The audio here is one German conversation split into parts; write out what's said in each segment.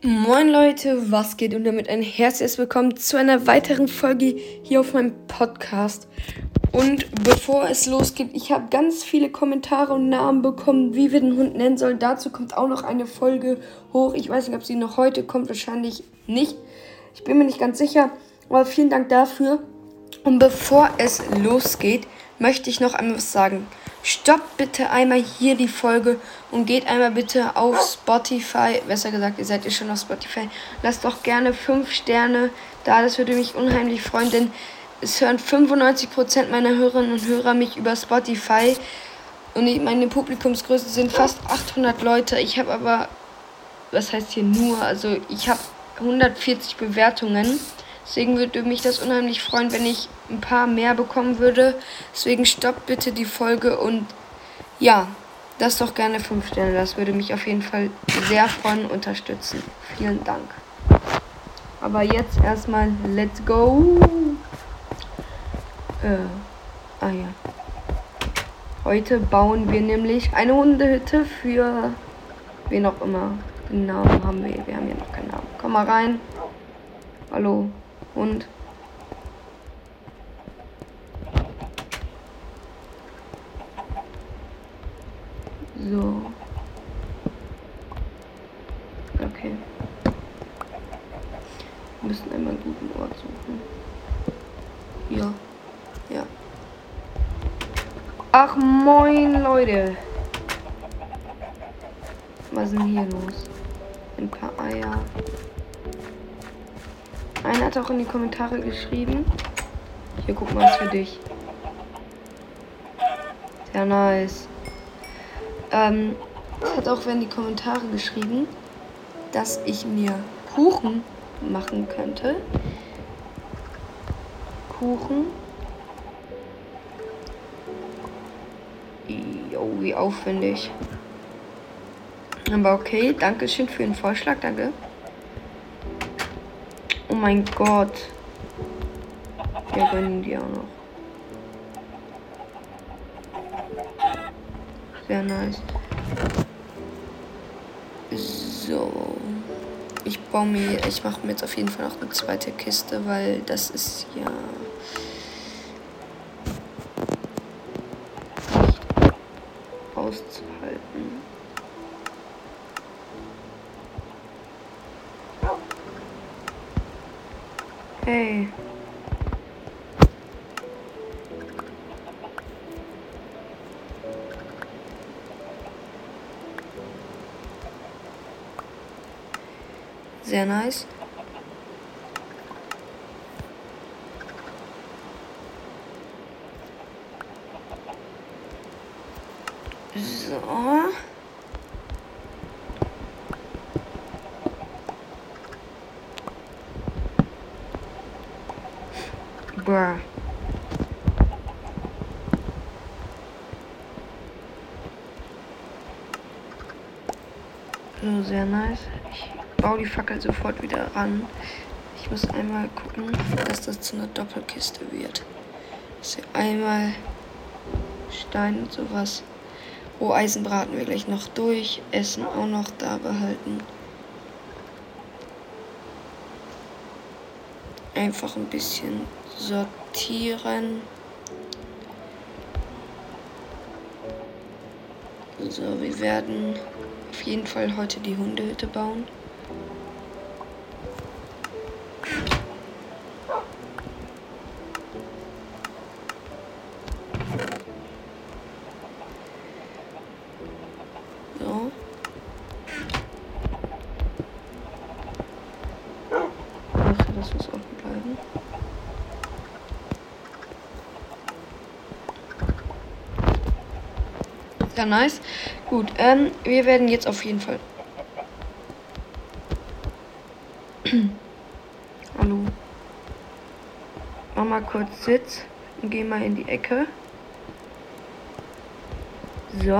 Moin Leute, was geht und damit ein herzliches Willkommen zu einer weiteren Folge hier auf meinem Podcast. Und bevor es losgeht, ich habe ganz viele Kommentare und Namen bekommen, wie wir den Hund nennen sollen. Dazu kommt auch noch eine Folge hoch. Ich weiß nicht, ob sie noch heute kommt, wahrscheinlich nicht. Ich bin mir nicht ganz sicher, aber vielen Dank dafür. Und bevor es losgeht, möchte ich noch einmal was sagen. Stoppt bitte einmal hier die Folge und geht einmal bitte auf Spotify. Besser gesagt, ihr seid ja schon auf Spotify. Lasst doch gerne 5 Sterne da. Das würde mich unheimlich freuen, denn es hören 95% meiner Hörerinnen und Hörer mich über Spotify. Und meine Publikumsgröße sind fast 800 Leute. Ich habe aber, was heißt hier nur? Also ich habe 140 Bewertungen. Deswegen würde mich das unheimlich freuen, wenn ich ein paar mehr bekommen würde. Deswegen stoppt bitte die Folge und ja, das doch gerne 5 Sterne. Das würde mich auf jeden Fall sehr freuen und unterstützen. Vielen Dank. Aber jetzt erstmal, let's go. Äh, ah ja. Heute bauen wir nämlich eine Hundehütte für wen auch immer. Den Namen haben wir. Wir haben hier noch keinen Namen. Komm mal rein. Hallo. Und so. Okay. Wir müssen einmal einen guten Ort suchen. Ja. Ja. Ach moin Leute. Was ist denn hier los? Ein paar Eier. Einer hat auch in die Kommentare geschrieben. Hier, guck mal, was für dich. Sehr nice. Ähm, hat auch in die Kommentare geschrieben, dass ich mir Kuchen machen könnte. Kuchen. Jo, wie aufwendig. Aber okay, danke schön für den Vorschlag, danke. Oh mein Gott. Wir gönnen die auch noch. Sehr nice. So. Ich baue mir, ich mache mir jetzt auf jeden Fall noch eine zweite Kiste, weil das ist ja Sehr nice. So. Bruh. So, sehr nice. Ich baue die Fackel sofort wieder ran. Ich muss einmal gucken, dass das zu einer Doppelkiste wird. Dass wir einmal Stein und sowas. Oh, Eisen braten wir gleich noch durch. Essen auch noch da behalten. Einfach ein bisschen sortieren. So, wir werden auf jeden Fall heute die Hundehütte bauen. So. Das muss offen bleiben. Ja, nice. Gut, ähm, wir werden jetzt auf jeden Fall. Hallo. Mach mal kurz Sitz und geh mal in die Ecke. So.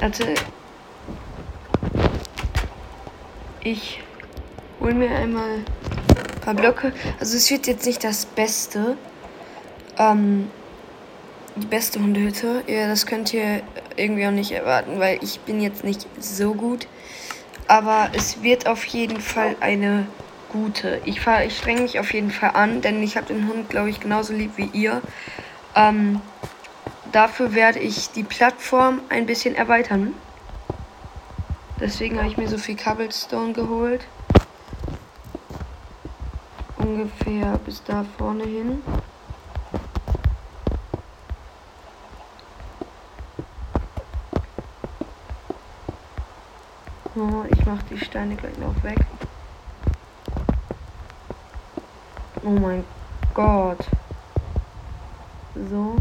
Also, ich hol mir einmal ein paar Blöcke. Also es wird jetzt nicht das Beste. Ähm, die beste Hundehütte. Ja, das könnt ihr irgendwie auch nicht erwarten, weil ich bin jetzt nicht so gut. Aber es wird auf jeden Fall eine gute. Ich, ich strenge mich auf jeden Fall an, denn ich habe den Hund, glaube ich, genauso lieb wie ihr. Ähm, dafür werde ich die Plattform ein bisschen erweitern. Deswegen habe ich mir so viel Cobblestone geholt. Ungefähr bis da vorne hin. Oh, ich mache die Steine gleich noch weg. Oh mein Gott. So.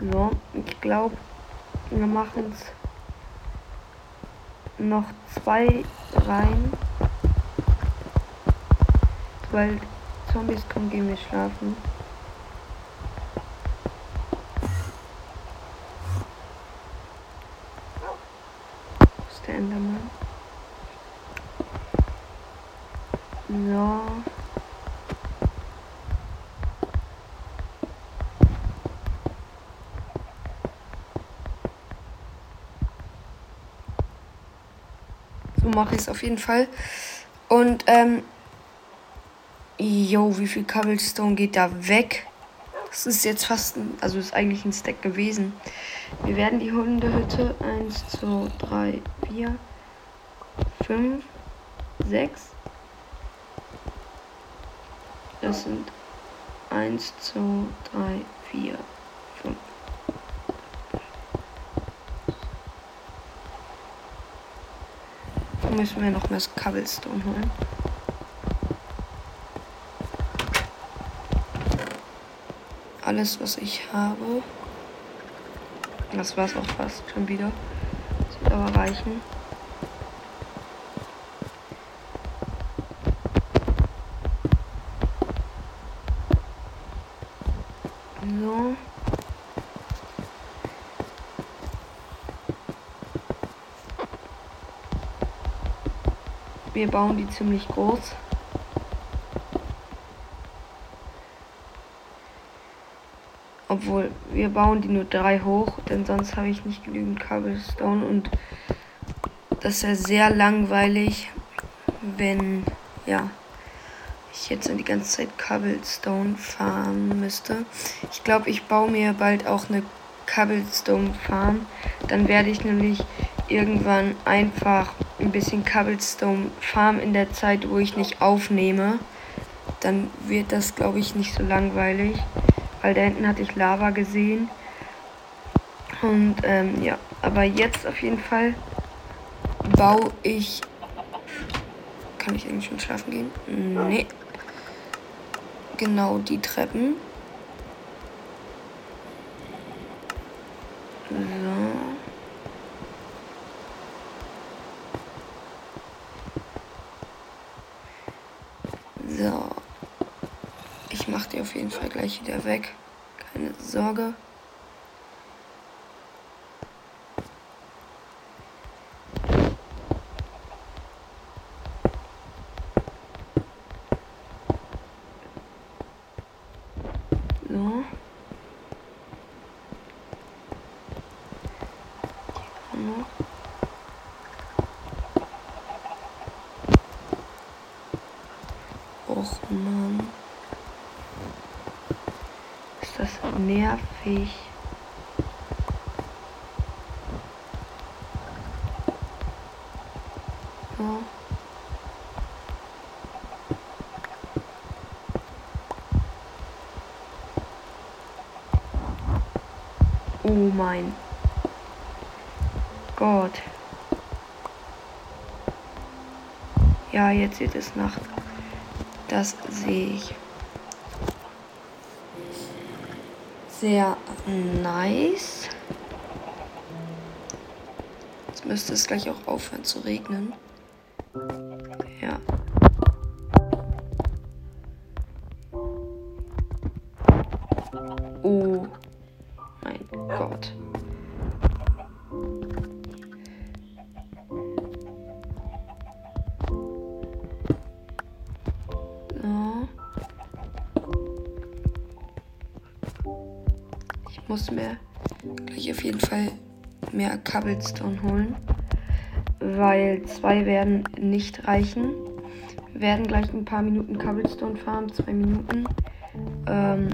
So, ich glaube, wir machen es noch zwei rein. Weil Zombies kommen, gehen wir schlafen. der Enderman. So. So mache ich es auf jeden Fall. Und, ähm, yo, wie viel Cobblestone geht da weg? Das ist jetzt fast, ein, also ist eigentlich ein Stack gewesen. Wir werden die Hundehütte 1, 2, 3, 4, 5, 6. Das sind 1, 2, 3, 4, 5. Dann müssen wir noch mehr Cobblestone holen. Alles, was ich habe. Das war's auch fast schon wieder. Das wird aber reichen. So. Wir bauen die ziemlich groß. Obwohl, wir bauen die nur drei hoch, denn sonst habe ich nicht genügend Cobblestone und das wäre sehr langweilig, wenn, ja, ich jetzt die ganze Zeit Cobblestone farmen müsste. Ich glaube, ich baue mir bald auch eine Cobblestone Farm. Dann werde ich nämlich irgendwann einfach ein bisschen Cobblestone Farm in der Zeit, wo ich nicht aufnehme. Dann wird das, glaube ich, nicht so langweilig weil da hinten hatte ich Lava gesehen. Und ähm, ja, aber jetzt auf jeden Fall baue ich. Kann ich eigentlich schon schlafen gehen? Nee. Genau die Treppen. So. So. Ich mache die auf jeden Fall gleich wieder weg. Keine Sorge. So. Och Mann. Ist das nervig. Oh mein Gott. Ja, jetzt wird es Nacht. Das sehe ich. Sehr nice. Jetzt müsste es gleich auch aufhören zu regnen. Ja. Oh mein Gott. Mehr Cobblestone holen. Weil zwei werden nicht reichen. Wir werden gleich ein paar Minuten Cobblestone farmen, zwei Minuten. Ähm,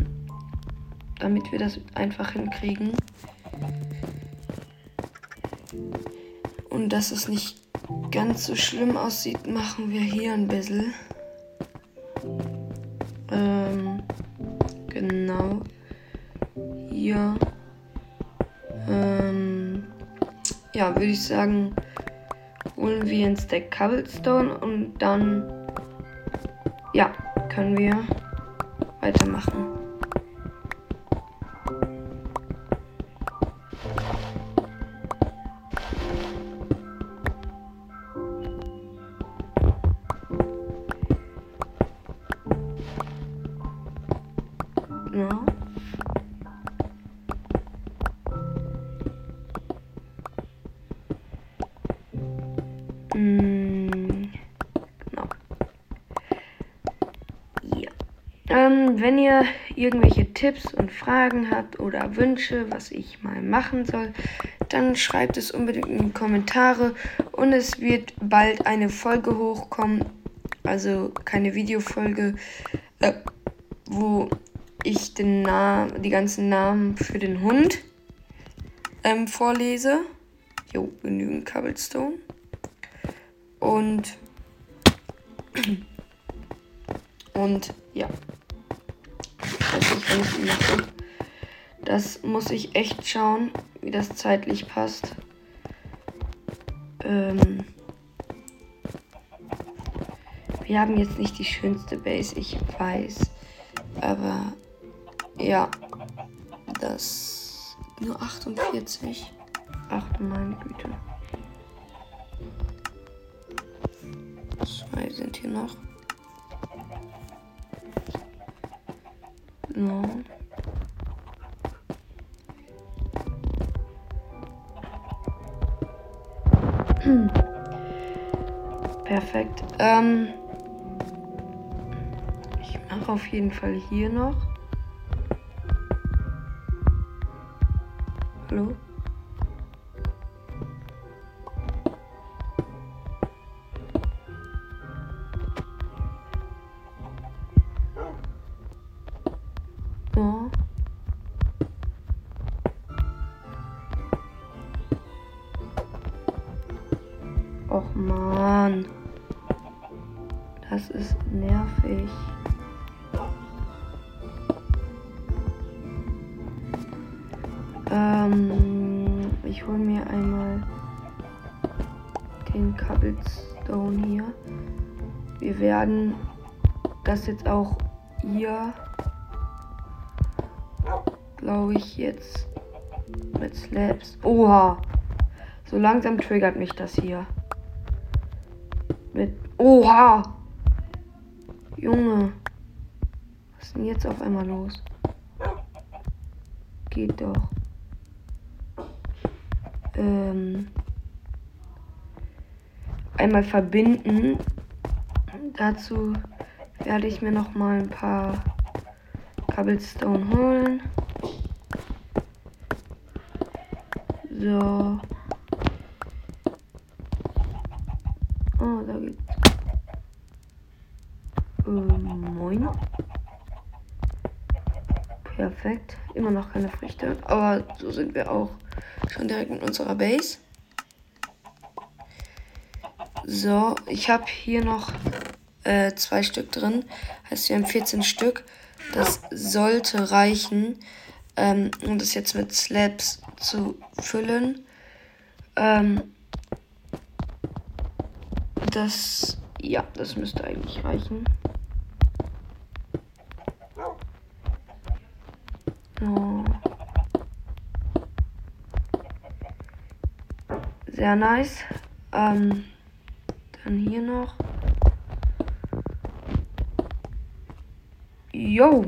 damit wir das einfach hinkriegen. Und dass es nicht ganz so schlimm aussieht, machen wir hier ein bisschen. Ähm, genau. Hier. Ähm, ja, würde ich sagen, holen wir ein Stack Cobblestone und dann, ja, können wir weitermachen. Ähm, wenn ihr irgendwelche Tipps und Fragen habt oder Wünsche, was ich mal machen soll, dann schreibt es unbedingt in die Kommentare und es wird bald eine Folge hochkommen, also keine Videofolge, äh, wo ich den Namen, die ganzen Namen für den Hund ähm, vorlese. Jo, genügend Cobblestone. Und. Und ja. Das ist, wenn ich ihn mache. Das muss ich echt schauen, wie das zeitlich passt. Ähm. Wir haben jetzt nicht die schönste Base, ich weiß. Aber ja, das nur 48. Ach meine Güte. Zwei sind hier noch. No. Perfekt. Ähm, ich mache auf jeden Fall hier noch. Hallo? Ich hole mir einmal den Cobblestone hier. Wir werden das jetzt auch hier, glaube ich, jetzt mit Slabs. Oha! So langsam triggert mich das hier. Mit. Oha! Junge. Was ist denn jetzt auf einmal los? Geht doch. Ähm. Einmal verbinden. Dazu werde ich mir noch mal ein paar Cobblestone holen. So. Oh, da geht's. Ähm, moin. Perfekt. Immer noch keine Früchte. Aber so sind wir auch schon direkt mit unserer Base. So, ich habe hier noch äh, zwei Stück drin. Heißt, wir haben 14 Stück. Das sollte reichen, ähm, um das jetzt mit Slabs zu füllen. Ähm, das, ja, das müsste eigentlich reichen. Oh. Sehr nice. Ähm, dann hier noch. Yo.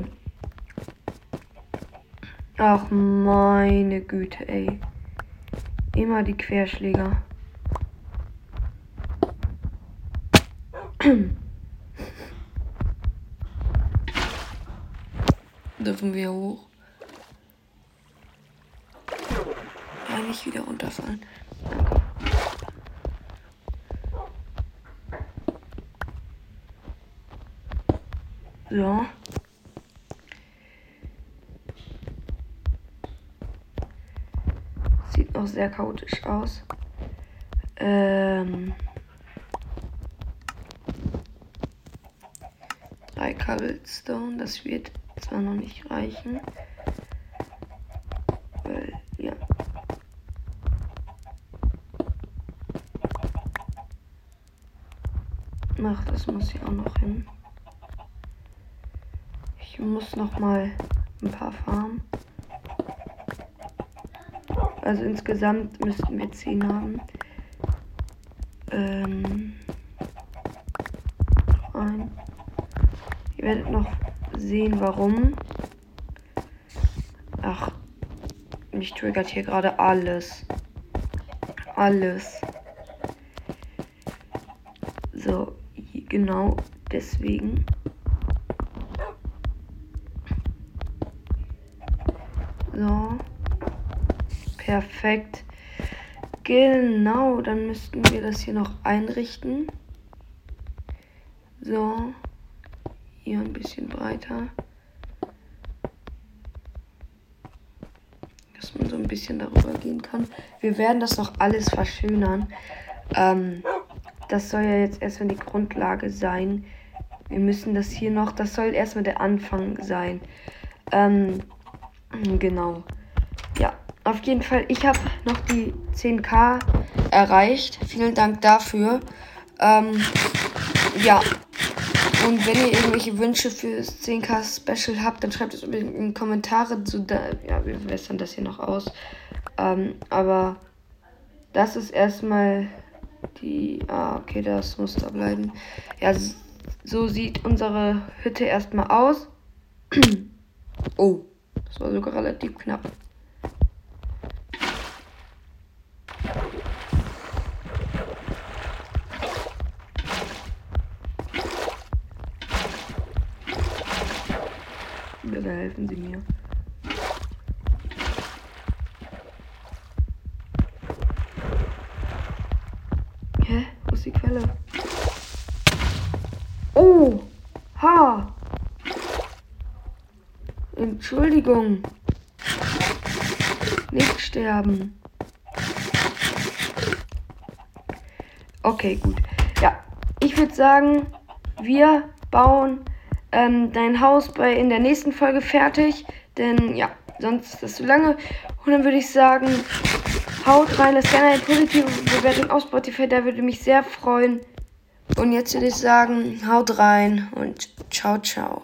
Ach meine Güte, ey. Immer die Querschläger. Dürfen wir hoch? nicht wieder runterfallen. So. Sieht noch sehr chaotisch aus. Ähm. Drei Cobblestone, das wird zwar noch nicht reichen. Weil, ja. Ach, das muss hier auch noch hin. Muss noch mal ein paar farmen. Also insgesamt müssten wir 10 haben. Ähm, ein. Ihr werdet noch sehen, warum. Ach, mich triggert hier gerade alles. Alles. So, genau deswegen. So. Perfekt. Genau, dann müssten wir das hier noch einrichten. So. Hier ein bisschen breiter. Dass man so ein bisschen darüber gehen kann. Wir werden das noch alles verschönern. Ähm, das soll ja jetzt erstmal die Grundlage sein. Wir müssen das hier noch, das soll erstmal der Anfang sein. Ähm, genau. Auf jeden Fall, ich habe noch die 10k erreicht. Vielen Dank dafür. Ähm, ja. Und wenn ihr irgendwelche Wünsche für das 10k Special habt, dann schreibt es unbedingt in die Kommentare. Zu da ja, wir wässern das hier noch aus. Ähm, aber das ist erstmal die. Ah, okay, das muss da bleiben. Ja, so sieht unsere Hütte erstmal aus. oh, das war sogar relativ knapp. Bitte helfen Sie mir. Hä? Wo ist die Quelle? Oh! Ha! Entschuldigung. Nicht sterben. Okay, gut. Ja, ich würde sagen, wir bauen ähm, dein Haus bei in der nächsten Folge fertig. Denn ja, sonst ist das zu lange. Und dann würde ich sagen, haut rein, lasst gerne eine positive Bewertung auf Spotify, da würde mich sehr freuen. Und jetzt würde ich sagen, haut rein und ciao, ciao.